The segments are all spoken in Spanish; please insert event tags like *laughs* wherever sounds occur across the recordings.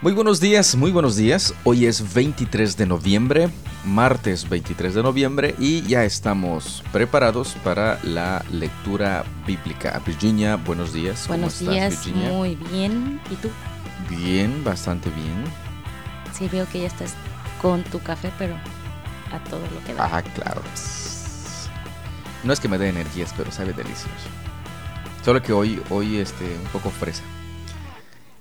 Muy buenos días, muy buenos días. Hoy es 23 de noviembre, martes 23 de noviembre y ya estamos preparados para la lectura bíblica. Virginia, buenos días. ¿Cómo buenos estás, días, Virginia? muy bien. ¿Y tú? Bien, bastante bien. Sí, veo que ya estás con tu café, pero a todo lo que da. Ah, claro. No es que me dé energías, pero sabe delicioso. Solo que hoy, hoy este, un poco fresa.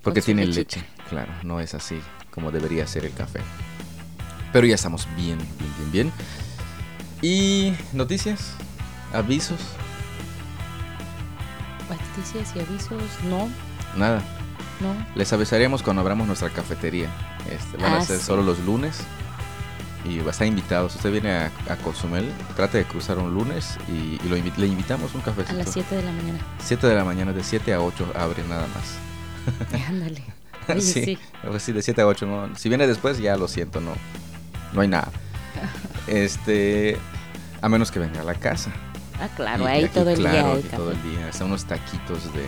Porque tiene leche. Claro, no es así como debería ser el café. Pero ya estamos bien, bien, bien, bien. ¿Y noticias? ¿Avisos? Noticias y avisos, no. Nada. No. Les avisaremos cuando abramos nuestra cafetería. Este, van a ah, ser solo los lunes. Y va a estar invitado. Si usted viene a, a Cozumel, trate de cruzar un lunes y, le invitamos un cafecito. A las 7 de la mañana. 7 de la mañana, de 7 a 8 abre nada más. Ándale. *laughs* sí, pues sí. de 7 a 8. ¿no? Si viene después, ya lo siento, no, no hay nada. *laughs* Este, a menos que venga a la casa. Ah, claro, ahí todo el día. todo el día. Hasta unos taquitos de,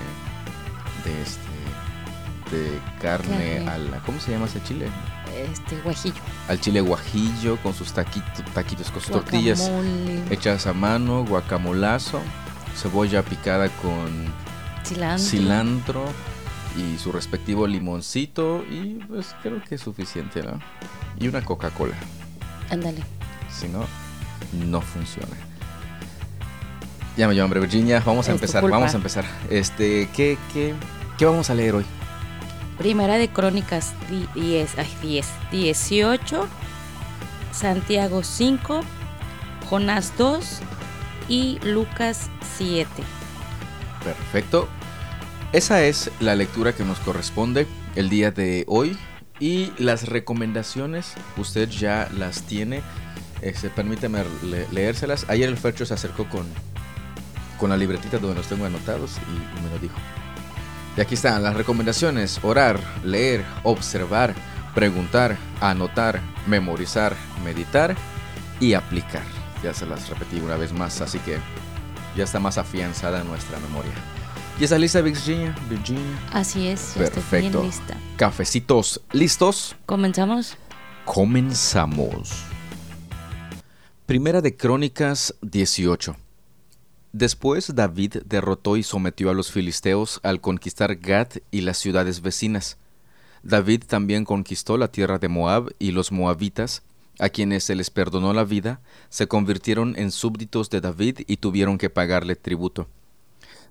de este, de carne, a la, ¿cómo se llama ese chile? Este, guajillo. Al chile guajillo con sus taquitos, taquitos con sus tortillas hechas a mano, guacamolazo, cebolla picada con cilantro y su respectivo limoncito y pues creo que es suficiente, ¿no? Y una Coca-Cola. Ándale. Si no, no funciona. Ya me llamo Virginia, vamos a empezar, vamos a empezar. Este, ¿qué, qué, qué vamos a leer hoy? Primera de Crónicas 10, 10, 18, Santiago 5, Jonás 2 y Lucas 7. Perfecto. Esa es la lectura que nos corresponde el día de hoy y las recomendaciones usted ya las tiene. Este, permíteme leérselas. Ayer el Fercho se acercó con, con la libretita donde los tengo anotados y, me lo dijo. Y aquí están las recomendaciones. Orar, leer, observar, preguntar, anotar, memorizar, meditar y aplicar. Ya se las repetí una vez más, así que ya está más afianzada nuestra memoria. ¿Y está lista Virginia? Virginia. Así es, ya estoy bien lista. Cafecitos listos. ¿Comenzamos? Comenzamos. Primera de Crónicas 18. Después David derrotó y sometió a los filisteos al conquistar Gad y las ciudades vecinas. David también conquistó la tierra de Moab y los moabitas, a quienes se les perdonó la vida, se convirtieron en súbditos de David y tuvieron que pagarle tributo.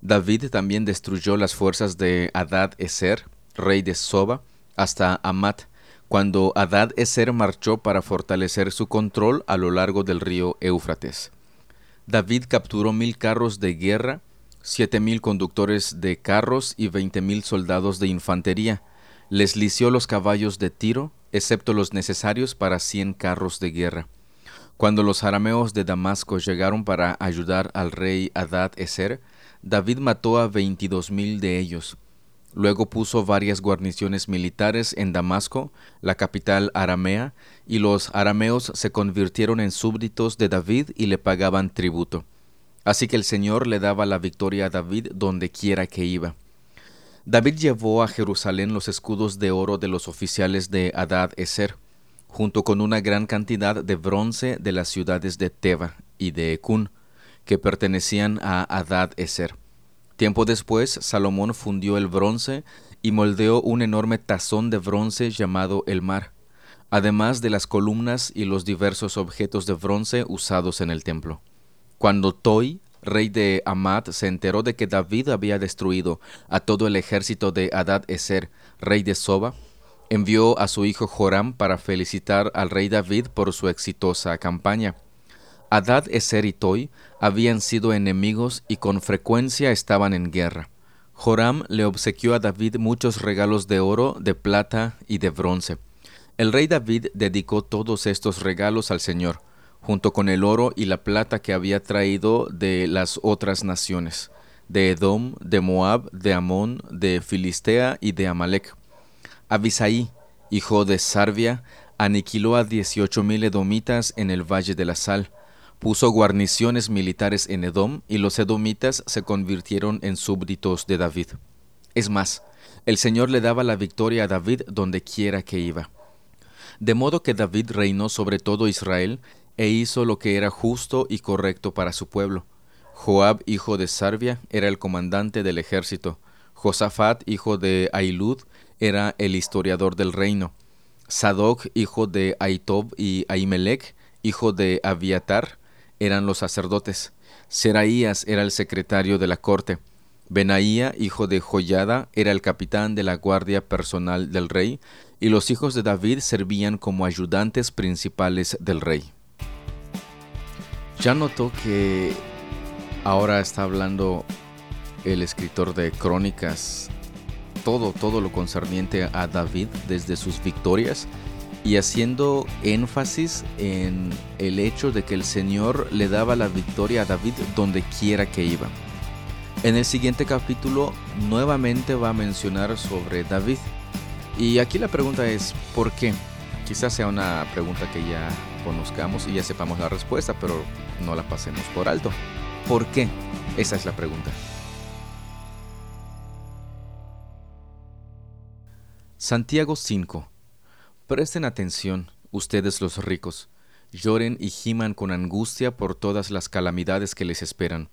David también destruyó las fuerzas de Adad Eser, rey de Soba, hasta Amat, cuando Adad Eser marchó para fortalecer su control a lo largo del río Éufrates. David capturó mil carros de guerra, siete mil conductores de carros y veinte mil soldados de infantería. Les lició los caballos de Tiro, excepto los necesarios para cien carros de guerra. Cuando los arameos de Damasco llegaron para ayudar al rey Adad Eser, David mató a veintidós mil de ellos. Luego puso varias guarniciones militares en Damasco, la capital aramea, y los arameos se convirtieron en súbditos de David y le pagaban tributo. Así que el Señor le daba la victoria a David donde quiera que iba. David llevó a Jerusalén los escudos de oro de los oficiales de Adad Eser, junto con una gran cantidad de bronce de las ciudades de Teba y de Ecún, que pertenecían a Adad Eser. Tiempo después, Salomón fundió el bronce y moldeó un enorme tazón de bronce llamado el mar, además de las columnas y los diversos objetos de bronce usados en el templo. Cuando Toi, rey de Amad, se enteró de que David había destruido a todo el ejército de Adad Eser, rey de Soba, envió a su hijo Joram para felicitar al rey David por su exitosa campaña. Adad Eser y Toi habían sido enemigos y con frecuencia estaban en guerra. Joram le obsequió a David muchos regalos de oro, de plata y de bronce. El rey David dedicó todos estos regalos al Señor, junto con el oro y la plata que había traído de las otras naciones, de Edom, de Moab, de Amón, de Filistea y de Amalek. Abisaí, hijo de Sarvia, aniquiló a dieciocho mil edomitas en el valle de la sal, puso guarniciones militares en Edom y los edomitas se convirtieron en súbditos de David. Es más, El Señor le daba la victoria a David donde quiera que iba. De modo que David reinó sobre todo Israel e hizo lo que era justo y correcto para su pueblo. Joab, hijo de Sarvia, era el comandante del ejército. Josafat, hijo de Ailud, era el historiador del reino. Sadoc, hijo de Aitob, y Ahimelech, hijo de Abiatar, eran los sacerdotes. Seraías era el secretario de la corte. Benaía, hijo de Joyada, era el capitán de la guardia personal del rey, y los hijos de David servían como ayudantes principales del rey. Ya notó que ahora está hablando el escritor de crónicas todo, todo lo concerniente a David desde sus victorias y haciendo énfasis en el hecho de que el Señor le daba la victoria a David donde quiera que iba. En el siguiente capítulo nuevamente va a mencionar sobre David. Y aquí la pregunta es, ¿por qué? Quizás sea una pregunta que ya conozcamos y ya sepamos la respuesta, pero no la pasemos por alto. ¿Por qué? Esa es la pregunta. Santiago 5. Presten atención, ustedes los ricos, lloren y giman con angustia por todas las calamidades que les esperan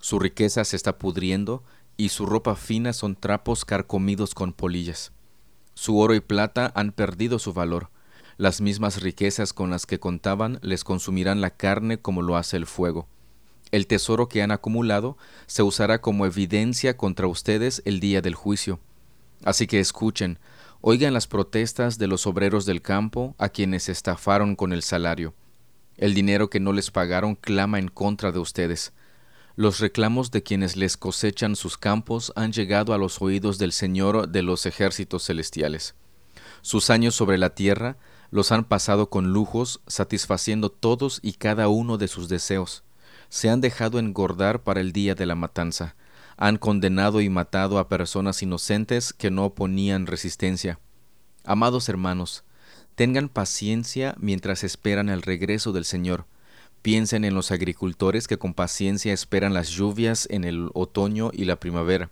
su riqueza se está pudriendo y su ropa fina son trapos carcomidos con polillas. Su oro y plata han perdido su valor. Las mismas riquezas con las que contaban les consumirán la carne como lo hace el fuego. El tesoro que han acumulado se usará como evidencia contra ustedes el día del juicio. Así que escuchen, oigan las protestas de los obreros del campo a quienes estafaron con el salario. El dinero que no les pagaron clama en contra de ustedes. Los reclamos de quienes les cosechan sus campos han llegado a los oídos del Señor de los ejércitos celestiales. Sus años sobre la tierra los han pasado con lujos, satisfaciendo todos y cada uno de sus deseos. Se han dejado engordar para el día de la matanza. Han condenado y matado a personas inocentes que no oponían resistencia. Amados hermanos, tengan paciencia mientras esperan el regreso del Señor Piensen en los agricultores que con paciencia esperan las lluvias en el otoño y la primavera.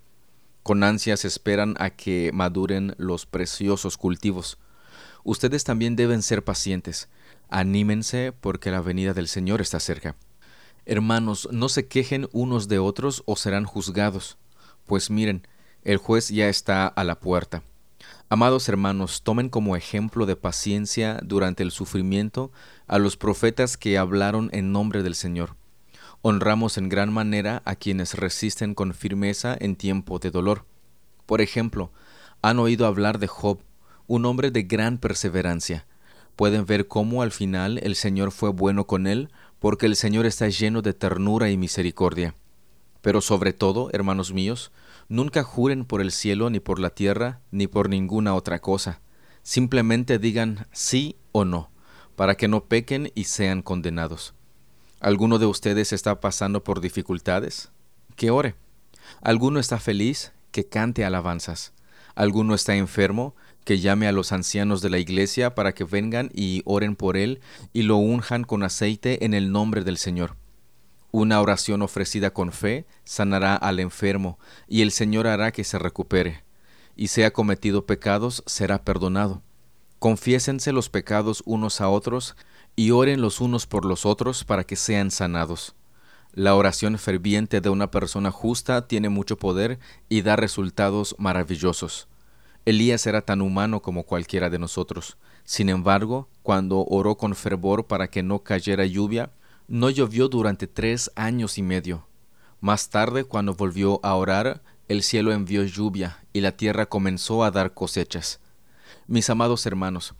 Con ansias esperan a que maduren los preciosos cultivos. Ustedes también deben ser pacientes. Anímense porque la venida del Señor está cerca. Hermanos, no se quejen unos de otros o serán juzgados. Pues miren, el juez ya está a la puerta. Amados hermanos, tomen como ejemplo de paciencia durante el sufrimiento a los profetas que hablaron en nombre del Señor. Honramos en gran manera a quienes resisten con firmeza en tiempo de dolor. Por ejemplo, han oído hablar de Job, un hombre de gran perseverancia. Pueden ver cómo al final el Señor fue bueno con él, porque el Señor está lleno de ternura y misericordia. Pero sobre todo, hermanos míos, Nunca juren por el cielo, ni por la tierra, ni por ninguna otra cosa. Simplemente digan sí o no, para que no pequen y sean condenados. ¿Alguno de ustedes está pasando por dificultades? Que ore. ¿Alguno está feliz? Que cante alabanzas. ¿Alguno está enfermo? Que llame a los ancianos de la iglesia para que vengan y oren por él y lo unjan con aceite en el nombre del Señor. Una oración ofrecida con fe sanará al enfermo, y el Señor hará que se recupere. Y si ha cometido pecados, será perdonado. Confiésense los pecados unos a otros, y oren los unos por los otros para que sean sanados. La oración ferviente de una persona justa tiene mucho poder y da resultados maravillosos. Elías era tan humano como cualquiera de nosotros. Sin embargo, cuando oró con fervor para que no cayera lluvia, no llovió durante tres años y medio. Más tarde, cuando volvió a orar, el cielo envió lluvia y la tierra comenzó a dar cosechas. Mis amados hermanos,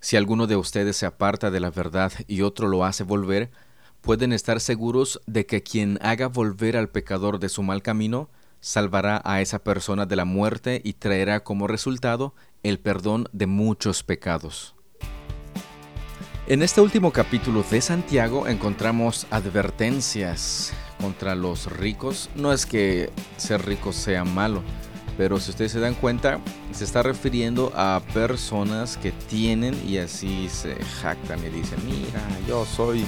si alguno de ustedes se aparta de la verdad y otro lo hace volver, pueden estar seguros de que quien haga volver al pecador de su mal camino, salvará a esa persona de la muerte y traerá como resultado el perdón de muchos pecados. En este último capítulo de Santiago encontramos advertencias contra los ricos. No es que ser rico sea malo, pero si ustedes se dan cuenta, se está refiriendo a personas que tienen y así se jactan y dicen, mira, yo soy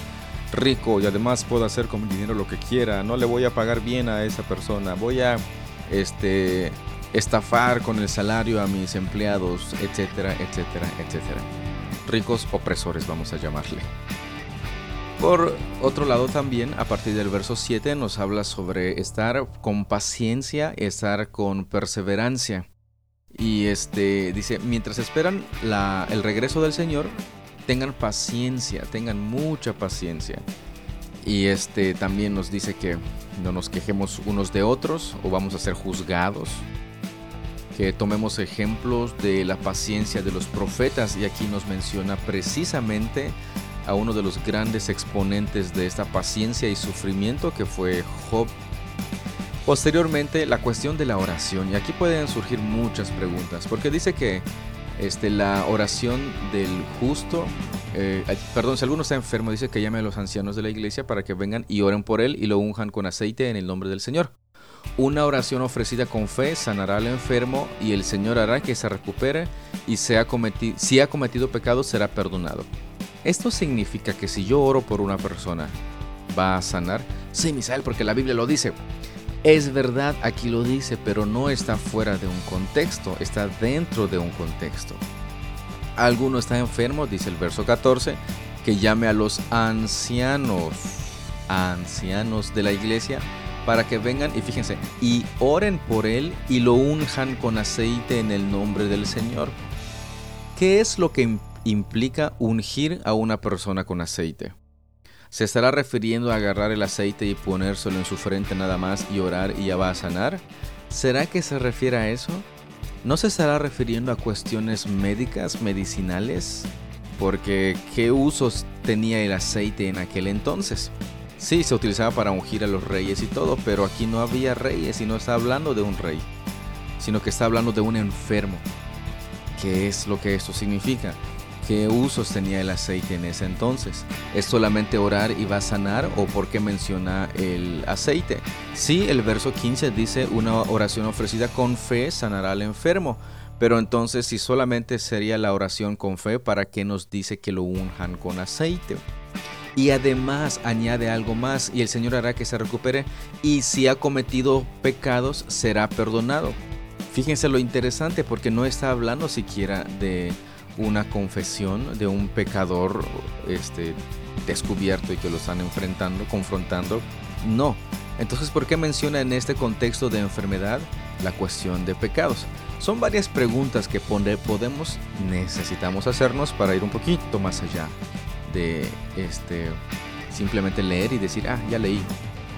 rico y además puedo hacer con mi dinero lo que quiera, no le voy a pagar bien a esa persona, voy a este estafar con el salario a mis empleados, etcétera, etcétera, etcétera. Ricos opresores vamos a llamarle. Por otro lado también, a partir del verso 7 nos habla sobre estar con paciencia, estar con perseverancia. Y este dice, mientras esperan el regreso del Señor, tengan paciencia, tengan mucha paciencia. Y este también nos dice que no nos quejemos unos de otros o vamos a ser juzgados. Que tomemos ejemplos de la paciencia de los profetas y aquí nos menciona precisamente a uno de los grandes exponentes de esta paciencia y sufrimiento que fue Job. Posteriormente, la cuestión de la oración. Y aquí pueden surgir muchas preguntas, porque dice que este, la oración del justo, eh, perdón, si alguno está enfermo, dice que llame a los ancianos de la iglesia para que vengan y oren por él y lo unjan con aceite en el nombre del Señor. Una oración ofrecida con fe sanará al enfermo y el Señor hará que se recupere y sea si ha cometido pecado será perdonado. Esto significa que si yo oro por una persona, ¿va a sanar? Sí, Misael, porque la Biblia lo dice. Es verdad, aquí lo dice, pero no está fuera de un contexto, está dentro de un contexto. Alguno está enfermo, dice el verso 14, que llame a los ancianos, ancianos de la iglesia, para que vengan y fíjense, y oren por él y lo unjan con aceite en el nombre del Señor. ¿Qué es lo que implica ungir a una persona con aceite? ¿Se estará refiriendo a agarrar el aceite y ponérselo en su frente nada más y orar y ya va a sanar? ¿Será que se refiere a eso? ¿No se estará refiriendo a cuestiones médicas, medicinales? Porque ¿qué usos tenía el aceite en aquel entonces? Sí, se utilizaba para ungir a los reyes y todo, pero aquí no había reyes y no está hablando de un rey, sino que está hablando de un enfermo. ¿Qué es lo que esto significa? ¿Qué usos tenía el aceite en ese entonces? ¿Es solamente orar y va a sanar o por qué menciona el aceite? Sí, el verso 15 dice una oración ofrecida con fe sanará al enfermo. Pero entonces si solamente sería la oración con fe, ¿para qué nos dice que lo unjan con aceite? Y además añade algo más y el Señor hará que se recupere y si ha cometido pecados será perdonado. Fíjense lo interesante porque no está hablando siquiera de una confesión de un pecador este, descubierto y que lo están enfrentando, confrontando. No. Entonces, ¿por qué menciona en este contexto de enfermedad la cuestión de pecados? Son varias preguntas que podemos, necesitamos hacernos para ir un poquito más allá de este simplemente leer y decir, ah, ya leí.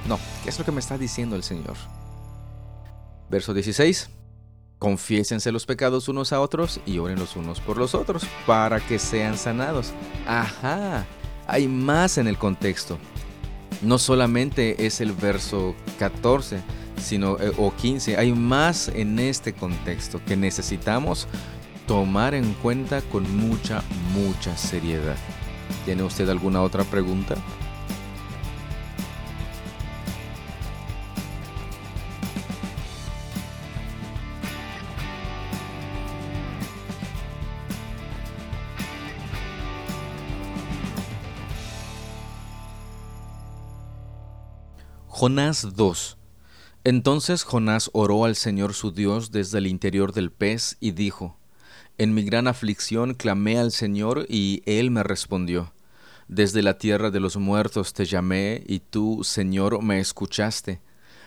No, ¿qué es lo que me está diciendo el Señor? Verso 16. Confiésense los pecados unos a otros y oren los unos por los otros para que sean sanados. Ajá, hay más en el contexto. No solamente es el verso 14 sino, eh, o 15, hay más en este contexto que necesitamos tomar en cuenta con mucha, mucha seriedad. ¿Tiene usted alguna otra pregunta? Jonás 2 Entonces Jonás oró al Señor su Dios desde el interior del pez y dijo, En mi gran aflicción clamé al Señor y Él me respondió. Desde la tierra de los muertos te llamé y tú, Señor, me escuchaste.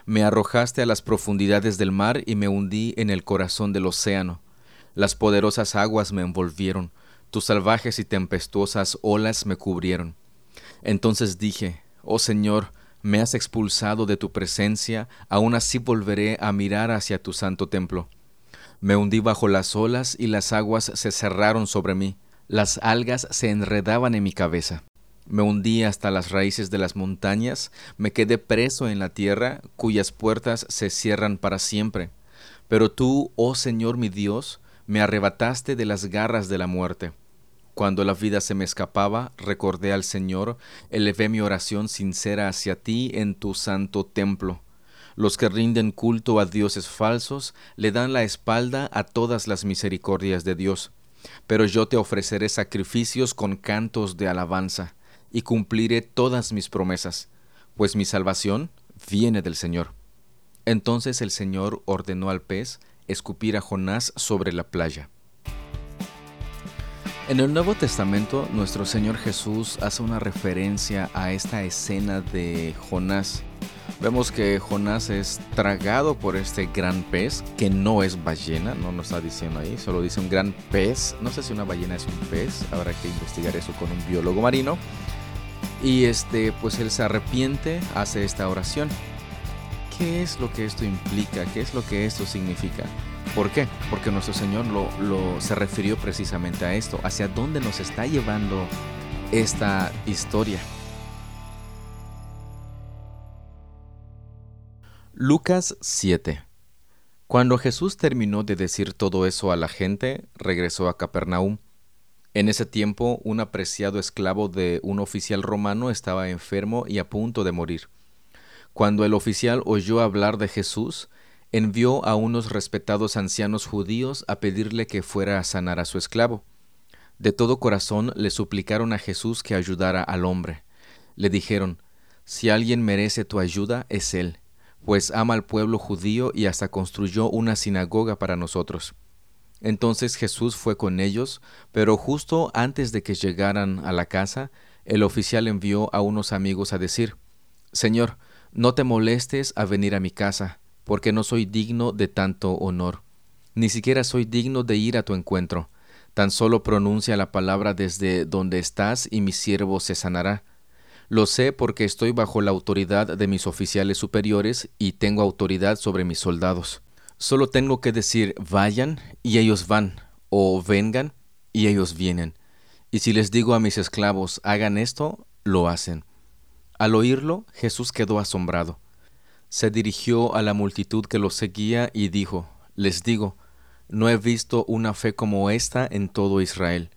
Me arrojaste a las profundidades del mar y me hundí en el corazón del océano. Las poderosas aguas me envolvieron, tus salvajes y tempestuosas olas me cubrieron. Entonces dije, Oh Señor, me has expulsado de tu presencia, aún así volveré a mirar hacia tu santo templo. Me hundí bajo las olas y las aguas se cerraron sobre mí, las algas se enredaban en mi cabeza. Me hundí hasta las raíces de las montañas, me quedé preso en la tierra, cuyas puertas se cierran para siempre. Pero tú, oh Señor mi Dios, me arrebataste de las garras de la muerte. Cuando la vida se me escapaba, recordé al Señor, elevé mi oración sincera hacia ti en tu santo templo. Los que rinden culto a dioses falsos le dan la espalda a todas las misericordias de Dios. Pero yo te ofreceré sacrificios con cantos de alabanza, y cumpliré todas mis promesas, pues mi salvación viene del Señor. Entonces el Señor ordenó al pez, escupir a Jonás sobre la playa. En el Nuevo Testamento, nuestro Señor Jesús hace una referencia a esta escena de Jonás. Vemos que Jonás es tragado por este gran pez, que no es ballena, no nos está diciendo ahí, solo dice un gran pez. No sé si una ballena es un pez, habrá que investigar eso con un biólogo marino. Y este, pues él se arrepiente, hace esta oración. ¿Qué es lo que esto implica? ¿Qué es lo que esto significa? ¿Por qué? Porque nuestro Señor lo, se refirió precisamente a esto, hacia dónde nos está llevando esta historia. Lucas 7 Cuando Jesús terminó de decir todo eso a la gente, regresó a Capernaum. En ese tiempo, un apreciado esclavo de un oficial romano estaba enfermo y a punto de morir. Cuando el oficial oyó hablar de Jesús, envió a unos respetados ancianos judíos a pedirle que fuera a sanar a su esclavo. De todo corazón le suplicaron a Jesús que ayudara al hombre. Le dijeron, Si alguien merece tu ayuda, es él, pues ama al pueblo judío y hasta construyó una sinagoga para nosotros. Entonces Jesús fue con ellos, pero justo antes de que llegaran a la casa, el oficial envió a unos amigos a decir, Señor, no te molestes a venir a mi casa, porque no soy digno de tanto honor. Ni siquiera soy digno de ir a tu encuentro. Tan solo pronuncia la palabra desde donde estás y mi siervo se sanará. Lo sé porque estoy bajo la autoridad de mis oficiales superiores y tengo autoridad sobre mis soldados. Solo tengo que decir vayan y ellos van, o vengan y ellos vienen. Y si les digo a mis esclavos hagan esto, lo hacen. Al oírlo, Jesús quedó asombrado. Se dirigió a la multitud que lo seguía y dijo, Les digo, no he visto una fe como esta en todo Israel.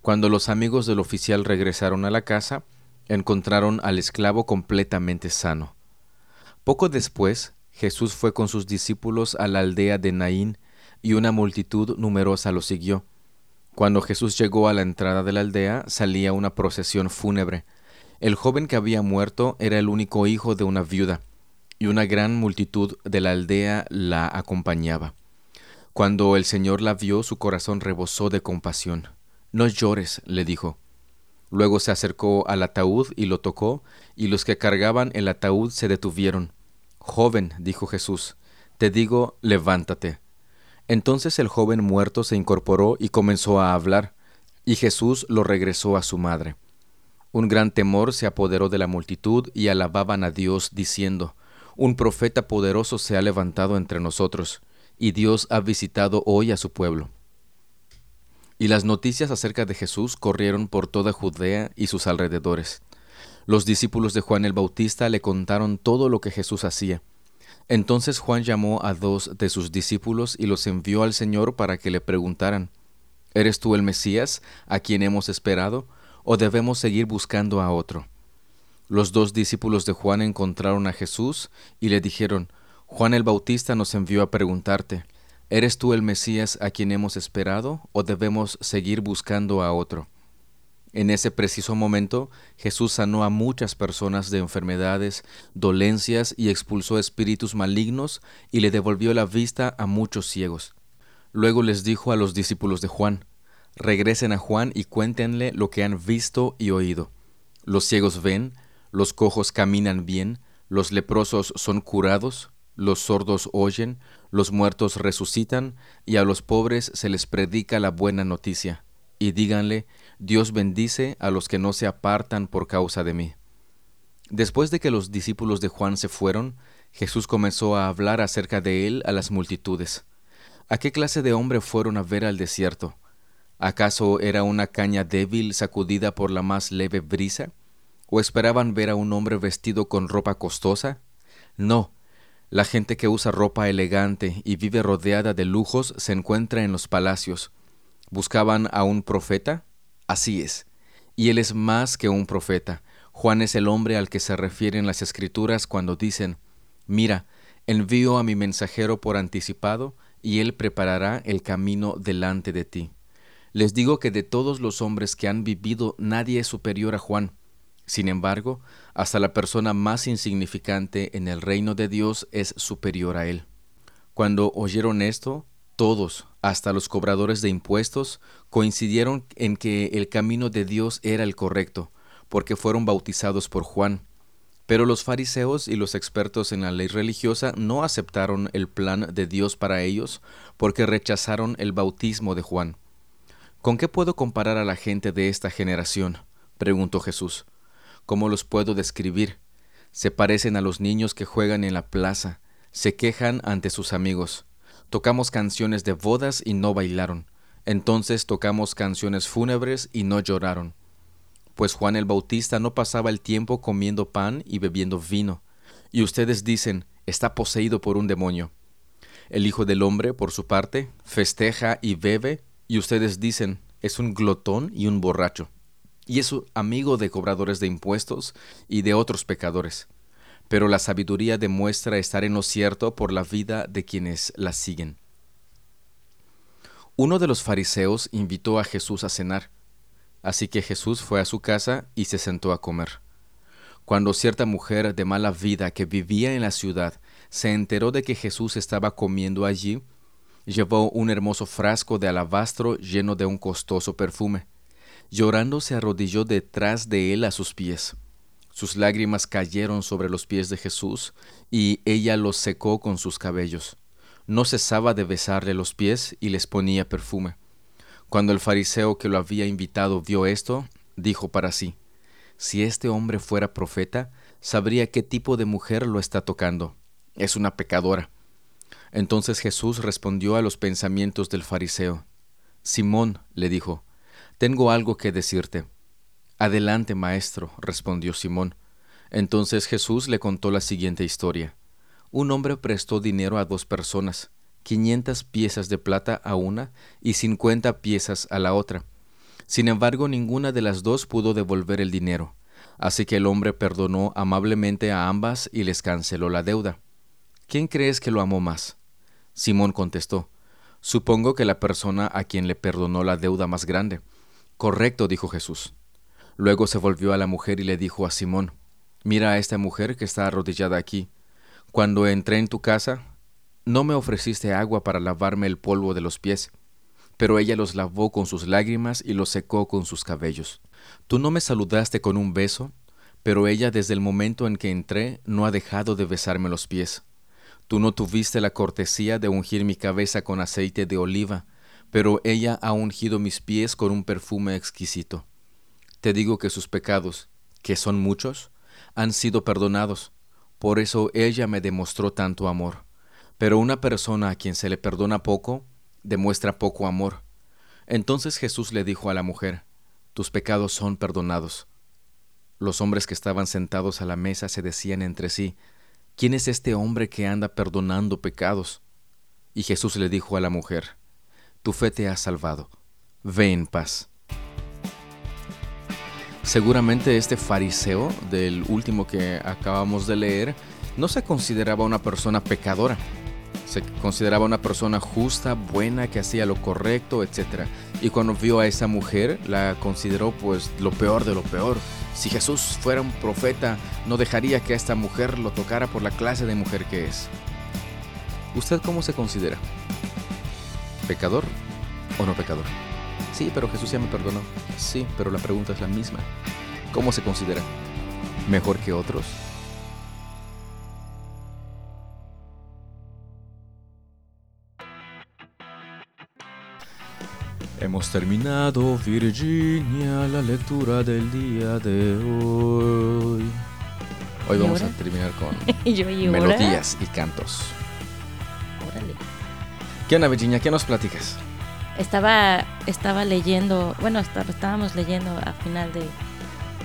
Cuando los amigos del oficial regresaron a la casa, encontraron al esclavo completamente sano. Poco después, Jesús fue con sus discípulos a la aldea de Naín, y una multitud numerosa lo siguió. Cuando Jesús llegó a la entrada de la aldea, salía una procesión fúnebre. El joven que había muerto era el único hijo de una viuda, y una gran multitud de la aldea la acompañaba. Cuando el Señor la vio, su corazón rebosó de compasión. No llores, le dijo. Luego se acercó al ataúd y lo tocó, y los que cargaban el ataúd se detuvieron. Joven, dijo Jesús, te digo, levántate. Entonces el joven muerto se incorporó y comenzó a hablar, y Jesús lo regresó a su madre. Un gran temor se apoderó de la multitud y alababan a Dios, diciendo, Un profeta poderoso se ha levantado entre nosotros, y Dios ha visitado hoy a su pueblo. Y las noticias acerca de Jesús corrieron por toda Judea y sus alrededores. Los discípulos de Juan el Bautista le contaron todo lo que Jesús hacía. Entonces Juan llamó a dos de sus discípulos y los envió al Señor para que le preguntaran, ¿Eres tú el Mesías, a quien hemos esperado, o debemos seguir buscando a otro? Los dos discípulos de Juan encontraron a Jesús y le dijeron, Juan el Bautista nos envió a preguntarte, ¿eres tú el Mesías a quien hemos esperado, o debemos seguir buscando a otro? En ese preciso momento, Jesús sanó a muchas personas de enfermedades, dolencias y expulsó espíritus malignos y le devolvió la vista a muchos ciegos. Luego les dijo a los discípulos de Juan, regresen a Juan y cuéntenle lo que han visto y oído. Los ciegos ven, los cojos caminan bien, los leprosos son curados, los sordos oyen, los muertos resucitan, y a los pobres se les predica la buena noticia y díganle, Dios bendice a los que no se apartan por causa de mí. Después de que los discípulos de Juan se fueron, Jesús comenzó a hablar acerca de él a las multitudes. ¿A qué clase de hombre fueron a ver al desierto? ¿Acaso era una caña débil sacudida por la más leve brisa? ¿O esperaban ver a un hombre vestido con ropa costosa? No, la gente que usa ropa elegante y vive rodeada de lujos se encuentra en los palacios. ¿Buscaban a un profeta? Así es. Y él es más que un profeta. Juan es el hombre al que se refieren las escrituras cuando dicen, Mira, envío a mi mensajero por anticipado, y él preparará el camino delante de ti. Les digo que de todos los hombres que han vivido nadie es superior a Juan. Sin embargo, hasta la persona más insignificante en el reino de Dios es superior a él. Cuando oyeron esto, Todos, hasta los cobradores de impuestos, coincidieron en que el camino de Dios era el correcto, porque fueron bautizados por Juan. Pero los fariseos y los expertos en la ley religiosa no aceptaron el plan de Dios para ellos porque rechazaron el bautismo de Juan. ¿Con qué puedo comparar a la gente de esta generación? preguntó Jesús. ¿Cómo los puedo describir? Se parecen a los niños que juegan en la plaza, se quejan ante sus amigos. Tocamos canciones de bodas y no bailaron. Entonces tocamos canciones fúnebres y no lloraron pues Juan el Bautista no pasaba el tiempo comiendo pan y bebiendo vino, y ustedes dicen, está poseído por un demonio. El Hijo del Hombre, por su parte, festeja y bebe, y ustedes dicen, es un glotón y un borracho, y es amigo de cobradores de impuestos y de otros pecadores. Pero la sabiduría demuestra estar en lo cierto por la vida de quienes la siguen. Uno de los fariseos invitó a Jesús a cenar, Así que Jesús fue a su casa y se sentó a comer. Cuando cierta mujer de mala vida que vivía en la ciudad se enteró de que Jesús estaba comiendo allí, llevó un hermoso frasco de alabastro lleno de un costoso perfume. Llorando se arrodilló detrás de él a sus pies. Sus lágrimas cayeron sobre los pies de Jesús, y ella los secó con sus cabellos. No cesaba de besarle los pies y les ponía perfume. Cuando el fariseo que lo había invitado vio esto, dijo para sí, Si este hombre fuera profeta, sabría qué tipo de mujer lo está tocando. Es una pecadora. Entonces Jesús respondió a los pensamientos del fariseo. Simón, le dijo, tengo algo que decirte. Adelante, maestro, respondió Simón. Entonces Jesús le contó la siguiente historia. Un hombre prestó dinero a dos personas quinientas piezas de plata a una y cincuenta piezas a la otra. Sin embargo, ninguna de las dos pudo devolver el dinero. Así que el hombre perdonó amablemente a ambas y les canceló la deuda. ¿Quién crees que lo amó más? Simón contestó, Supongo que la persona a quien le perdonó la deuda más grande. Correcto, dijo Jesús. Luego se volvió a la mujer y le dijo a Simón, Mira a esta mujer que está arrodillada aquí. Cuando entré en tu casa, no me ofreciste agua para lavarme el polvo de los pies, pero ella los lavó con sus lágrimas y los secó con sus cabellos. Tú no me saludaste con un beso, pero ella desde el momento en que entré no ha dejado de besarme los pies. Tú no tuviste la cortesía de ungir mi cabeza con aceite de oliva, pero ella ha ungido mis pies con un perfume exquisito. Te digo que sus pecados, que son muchos, han sido perdonados, por eso ella me demostró tanto amor. Pero una persona a quien se le perdona poco, demuestra poco amor. Entonces Jesús le dijo a la mujer, Tus pecados son perdonados. Los hombres que estaban sentados a la mesa se decían entre sí, ¿quién es este hombre que anda perdonando pecados? Y Jesús le dijo a la mujer, Tu fe te ha salvado, ve en paz. Seguramente este fariseo del último que acabamos de leer no se consideraba una persona pecadora, se consideraba una persona justa, buena, que hacía lo correcto, etc. Y cuando vio a esa mujer, la consideró pues lo peor de lo peor. Si Jesús fuera un profeta, no dejaría que a esta mujer lo tocara por la clase de mujer que es. ¿Usted cómo se considera? ¿Pecador o no pecador? Sí, pero Jesús ya me perdonó. Sí, pero la pregunta es la misma. ¿Cómo se considera? ¿Mejor que otros? Hemos terminado, Virginia, la lectura del día de hoy. Hoy vamos a terminar con *laughs* melodías y cantos. ¿Qué onda, Virginia? ¿Qué nos platicas? Estaba, estaba leyendo, bueno, estábamos leyendo a final de,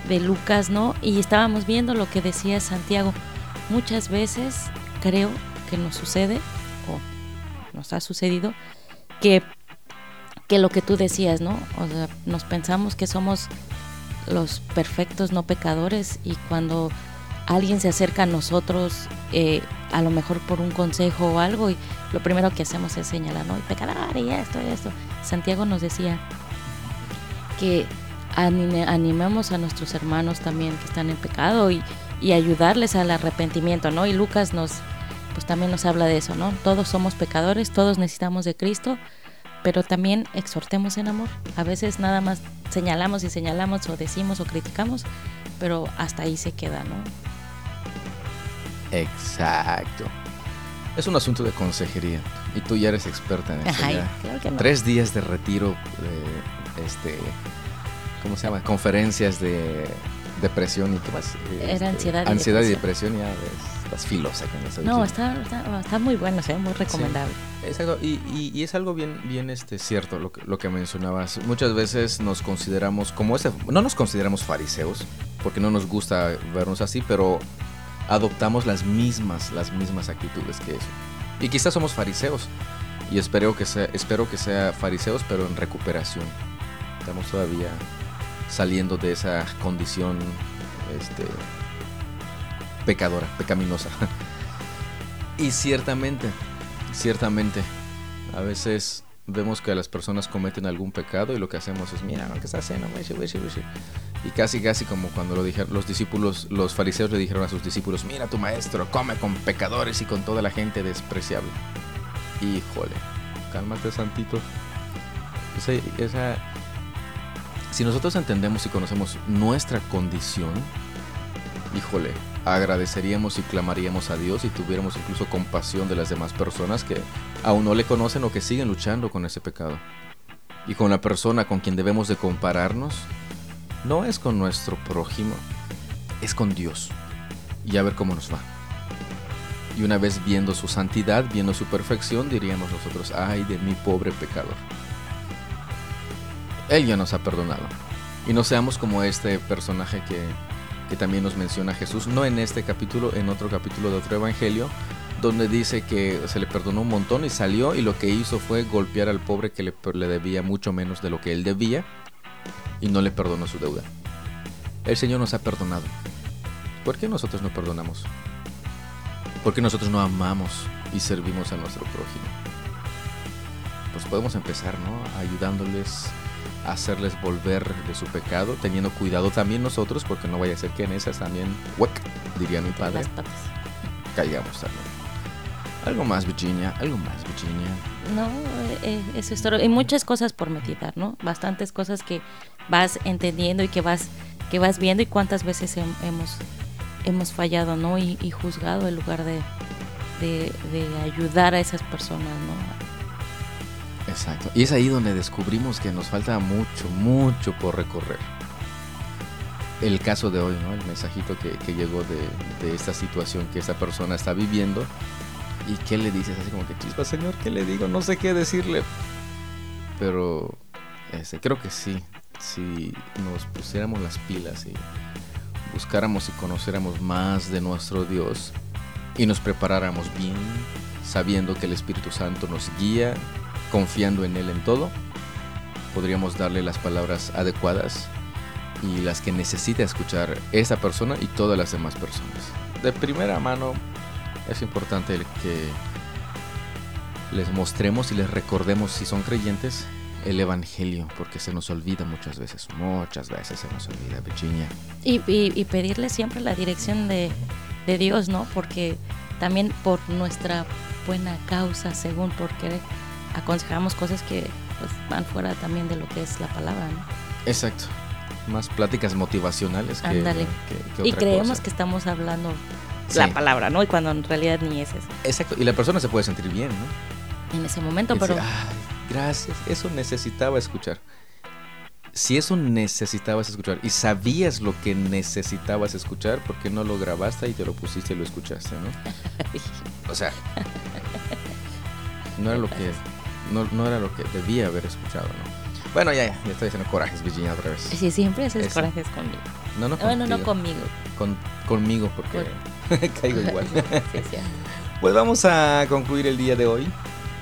de Lucas, ¿no? Y estábamos viendo lo que decía Santiago. Muchas veces creo que nos sucede, o nos ha sucedido, que que lo que tú decías, ¿no? O sea, nos pensamos que somos los perfectos no pecadores y cuando alguien se acerca a nosotros, eh, a lo mejor por un consejo o algo, y lo primero que hacemos es señalar, ¿no? Y pecador y esto y esto. Santiago nos decía que animemos a nuestros hermanos también que están en pecado y, ayudarles al arrepentimiento, ¿no? Y Lucas nos, pues también nos habla de eso, ¿no? Todos somos pecadores, todos necesitamos de Cristo, pero también exhortemos en amor. A veces nada más señalamos y señalamos o decimos o criticamos, pero hasta ahí se queda, ¿no? Exacto. Es un asunto de consejería y tú ya eres experta en eso. Claro que no. Tres días de retiro, este, ¿cómo se llama? Conferencias de depresión y qué más. Era Este, ansiedad y Ansiedad y depresión. depresión, ya ves, estás filosa con eso. No, está, está, está muy bueno, ¿eh? muy recomendable. Exacto, y, y- y es algo bien, bien este, cierto lo que, lo que mencionabas. Muchas veces nos consideramos como ese, no nos consideramos fariseos, porque no nos gusta vernos así, pero adoptamos las mismas, las mismas actitudes que eso. Y quizás somos fariseos, y espero que sea, espero que sea fariseos, pero en recuperación. Estamos todavía saliendo de esa condición este, pecadora, pecaminosa. *laughs* y ciertamente, ciertamente, a veces vemos que las personas cometen algún pecado y lo que hacemos es, mira, ¿qué está haciendo? Wishi, wishi, wishi". Y casi, casi como cuando lo dijeron los discípulos, los fariseos le dijeron a sus discípulos, mira tu maestro, come con pecadores y con toda la gente despreciable. Híjole, cálmate, santito. Esa- si nosotros entendemos y conocemos nuestra condición, híjole, agradeceríamos y clamaríamos a Dios y tuviéramos incluso compasión de las demás personas que aún no le conocen o que siguen luchando con ese pecado. Y con la persona con quien debemos de compararnos, no es con nuestro prójimo, es con Dios. Y a ver cómo nos va. Y una vez viendo su santidad, viendo su perfección, diríamos nosotros, ay de mi pobre pecador. Él ya nos ha perdonado. Y no seamos como este personaje que, que también nos menciona Jesús, no en este capítulo, en otro capítulo de otro evangelio, donde dice que se le perdonó un montón y salió y lo que hizo fue golpear al pobre que le, le debía mucho menos de lo que él debía y no le perdonó su deuda. El Señor nos ha perdonado. ¿Por qué nosotros no perdonamos? ¿Por qué nosotros no amamos y servimos a nuestro prójimo? Pues podemos empezar, ¿no? Ayudándoles a hacerles volver de su pecado, teniendo cuidado también nosotros, porque no vaya a ser que en esas también, ¡huec! diría mi padre, Las patas. caigamos también. Algo más, Virginia, algo más, Virginia. No, eh, eso es todo. Y muchas cosas por meditar, ¿no? Bastantes cosas que vas entendiendo y que vas, que vas viendo y cuántas veces hem- hemos, hemos fallado, ¿no? Y, y juzgado en lugar de, de, de ayudar a esas personas, ¿no? Exacto. Y es ahí donde descubrimos que nos falta mucho, mucho por recorrer. El caso de hoy, ¿no? El mensajito que, que llegó de, de esta situación que esta persona está viviendo. ¿Y qué le dices? Así como que, chispa, señor, ¿qué le digo? No sé qué decirle. Pero este, creo que sí. Si nos pusiéramos las pilas y buscáramos y conociéramos más de nuestro Dios y nos preparáramos bien, sabiendo que el Espíritu Santo nos guía, confiando en Él en todo, podríamos darle las palabras adecuadas y las que necesita escuchar esa persona y todas las demás personas. De primera mano es importante que les mostremos y les recordemos si son creyentes el Evangelio, porque se nos olvida muchas veces, muchas veces se nos olvida, Virginia. Y, y, y pedirle siempre la dirección de, de Dios, ¿no? Porque también por nuestra buena causa, según porque aconsejamos cosas que pues, van fuera también de lo que es la palabra, ¿no? Exacto. Más pláticas motivacionales que, Ándale. que- que Y otra creemos cosa. que estamos hablando Sí. la palabra, ¿no? Y cuando en realidad ni es eso Exacto. Y la persona se puede sentir bien, ¿no? en ese momento, Y pero decir, "Ay, gracias, eso necesitaba escuchar. Si eso necesitabas escuchar y sabías lo que necesitabas escuchar, ¿por qué no lo grabaste y te lo pusiste y lo escuchaste, no? *laughs* O sea, no era lo que no, no era lo que debía haber escuchado, ¿no? Bueno, ya, ya, ya estoy haciendo corajes, Virginia, otra vez. si siempre haces Eso. corajes conmigo. No, no, Bueno, no conmigo. con- conmigo, porque *laughs* caigo igual. *laughs* Sí, sí. Pues vamos a concluir el día de hoy.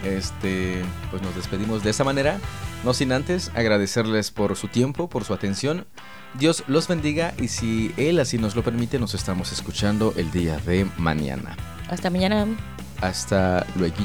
Este, pues nos despedimos de esa manera, no sin antes agradecerles por su tiempo, por su atención. Dios los bendiga y si Él así nos lo permite, nos estamos escuchando el día de mañana. Hasta mañana. Hasta luego.